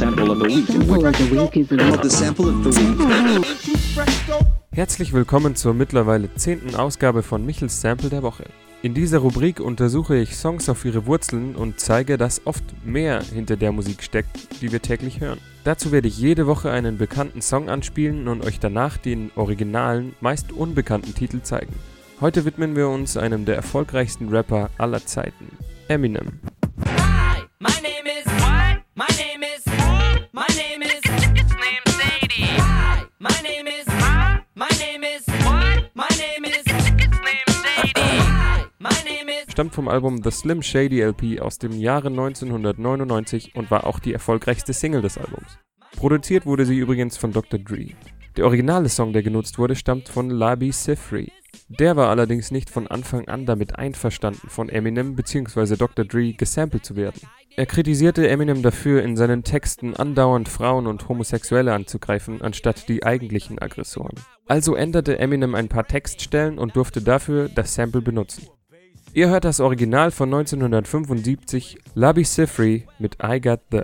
of the week the sample of the week. Herzlich willkommen zur mittlerweile zehnten Ausgabe von Michels Sample der Woche. In dieser Rubrik untersuche ich Songs auf ihre Wurzeln und zeige, dass oft mehr hinter der Musik steckt, die wir täglich hören. Dazu werde ich jede Woche einen bekannten Song anspielen und euch danach den originalen, meist unbekannten Titel zeigen. Heute widmen wir uns einem der erfolgreichsten Rapper aller Zeiten, Eminem. Hi, my name is what? My name stammt vom Album The Slim Shady LP aus dem Jahre 1999 und war auch die erfolgreichste Single des Albums. Produziert wurde sie übrigens von Dr. Dre. Der originale Song, der genutzt wurde, stammt von Labi Sifri. Der war allerdings nicht von Anfang an damit einverstanden, von Eminem bzw. Dr. Dre gesampelt zu werden. Er kritisierte Eminem dafür, in seinen Texten andauernd Frauen und Homosexuelle anzugreifen, anstatt die eigentlichen Aggressoren. Also änderte Eminem ein paar Textstellen und durfte dafür das Sample benutzen. Ihr hört das Original von 1975 Labi Sifri mit I Got The.